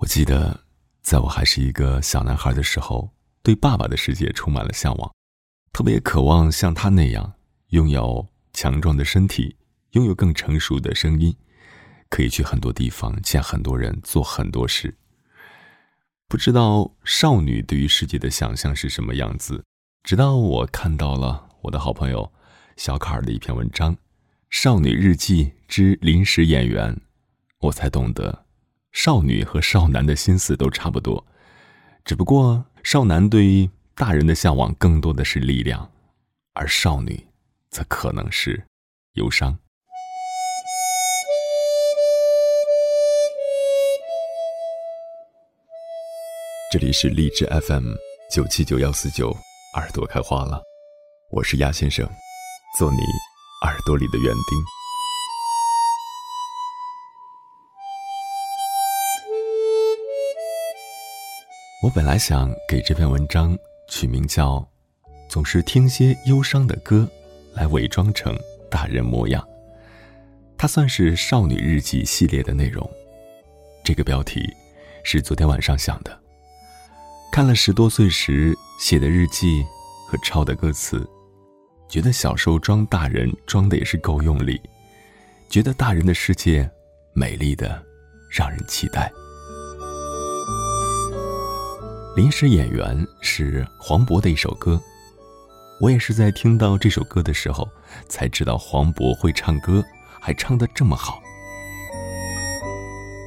我记得，在我还是一个小男孩的时候，对爸爸的世界充满了向往，特别渴望像他那样拥有强壮的身体，拥有更成熟的声音，可以去很多地方见很多人，做很多事。不知道少女对于世界的想象是什么样子，直到我看到了我的好朋友小卡尔的一篇文章《少女日记之临时演员》，我才懂得。少女和少男的心思都差不多，只不过少男对大人的向往更多的是力量，而少女则可能是忧伤。这里是荔枝 FM 九七九幺四九，耳朵开花了，我是鸭先生，做你耳朵里的园丁。我本来想给这篇文章取名叫“总是听些忧伤的歌，来伪装成大人模样”。它算是少女日记系列的内容。这个标题是昨天晚上想的。看了十多岁时写的日记和抄的歌词，觉得小时候装大人装的也是够用力，觉得大人的世界美丽的让人期待。临时演员是黄渤的一首歌，我也是在听到这首歌的时候才知道黄渤会唱歌，还唱得这么好。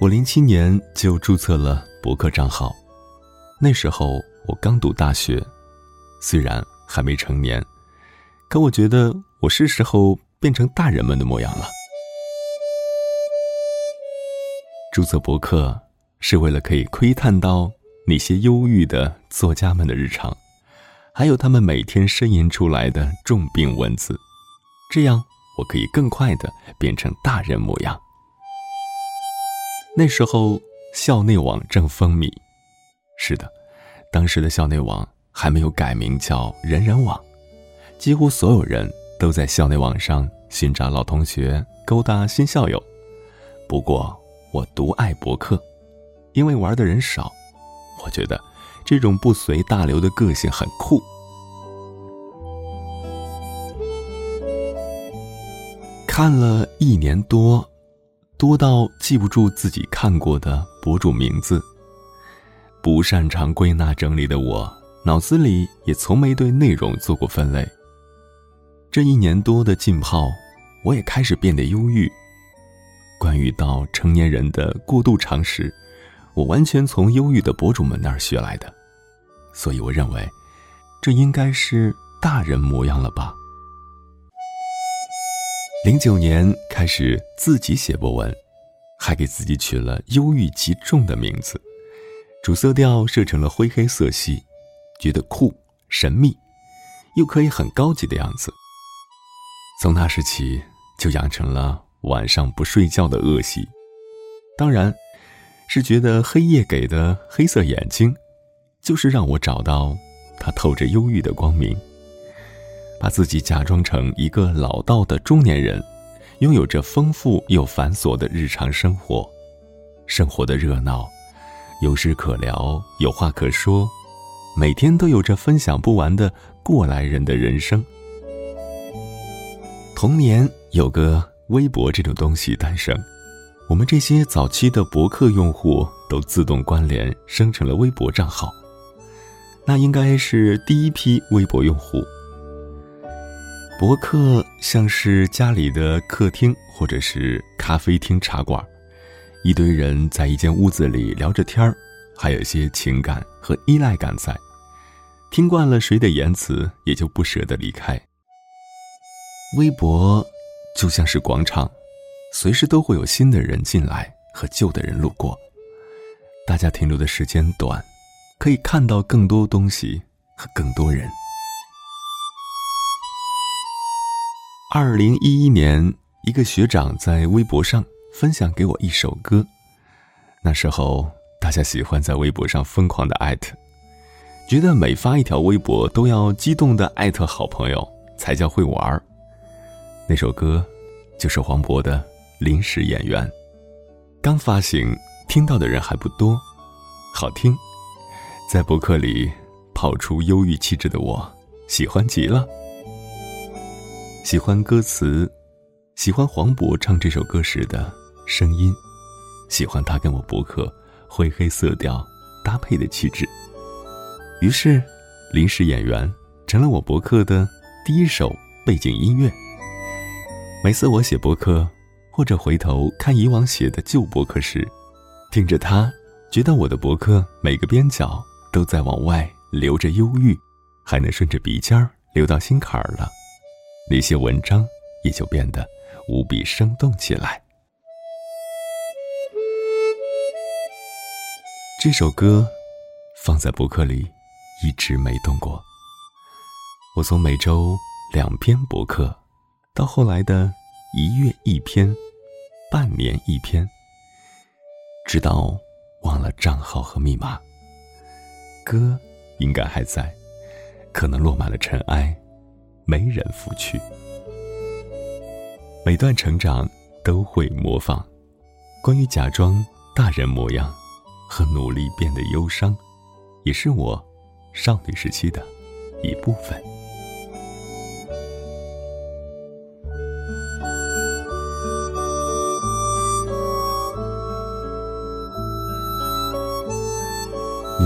我零七年就注册了博客账号，那时候我刚读大学，虽然还没成年，可我觉得我是时候变成大人们的模样了。注册博客是为了可以窥探到。那些忧郁的作家们的日常，还有他们每天呻吟出来的重病文字，这样我可以更快的变成大人模样。那时候校内网正风靡，是的，当时的校内网还没有改名叫人人网，几乎所有人都在校内网上寻找老同学，勾搭新校友。不过我独爱博客，因为玩的人少。我觉得这种不随大流的个性很酷。看了一年多，多到记不住自己看过的博主名字。不擅长归纳整理的我，脑子里也从没对内容做过分类。这一年多的浸泡，我也开始变得忧郁。关于到成年人的过度常识。我完全从忧郁的博主们那儿学来的，所以我认为，这应该是大人模样了吧。零九年开始自己写博文，还给自己取了忧郁极重的名字，主色调设成了灰黑色系，觉得酷神秘，又可以很高级的样子。从那时起，就养成了晚上不睡觉的恶习，当然。是觉得黑夜给的黑色眼睛，就是让我找到它透着忧郁的光明。把自己假装成一个老道的中年人，拥有着丰富又繁琐的日常生活，生活的热闹，有事可聊，有话可说，每天都有着分享不完的过来人的人生。童年有个微博这种东西诞生。我们这些早期的博客用户都自动关联生成了微博账号，那应该是第一批微博用户。博客像是家里的客厅或者是咖啡厅茶馆，一堆人在一间屋子里聊着天儿，还有些情感和依赖感在。听惯了谁的言辞，也就不舍得离开。微博就像是广场。随时都会有新的人进来和旧的人路过，大家停留的时间短，可以看到更多东西和更多人。二零一一年，一个学长在微博上分享给我一首歌，那时候大家喜欢在微博上疯狂的艾特，觉得每发一条微博都要激动的艾特好朋友才叫会玩儿。那首歌就是黄渤的。临时演员，刚发行，听到的人还不多，好听，在博客里跑出忧郁气质的我，喜欢极了。喜欢歌词，喜欢黄渤唱这首歌时的声音，喜欢他跟我博客灰黑色调搭配的气质。于是，临时演员成了我博客的第一首背景音乐。每次我写博客，或者回头看以往写的旧博客时，听着它，觉得我的博客每个边角都在往外流着忧郁，还能顺着鼻尖儿流到心坎儿了，那些文章也就变得无比生动起来。这首歌放在博客里一直没动过。我从每周两篇博客。到后来的一月一篇，半年一篇，直到忘了账号和密码。歌应该还在，可能落满了尘埃，没人拂去。每段成长都会模仿，关于假装大人模样和努力变得忧伤，也是我少女时期的一部分。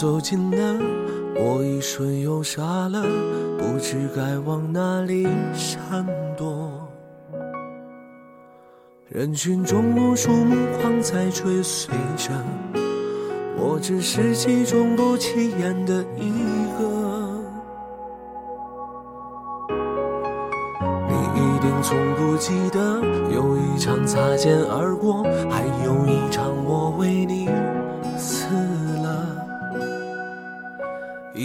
走近了，我一瞬又傻了，不知该往哪里闪躲。人群中无数目光在追随着，我只是其中不起眼的一个。你一定从不记得，有一场擦肩而过，还有一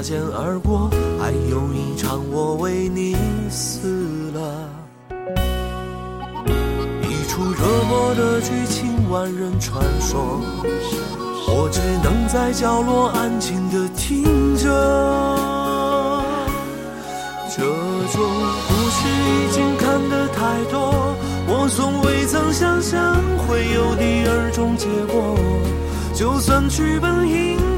擦肩而过，还有一场我为你死了。一出热播的剧情，万人传说，我只能在角落安静的听着。这种故事已经看得太多，我从未曾想象会有第二种结果。就算剧本应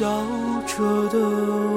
笑着的。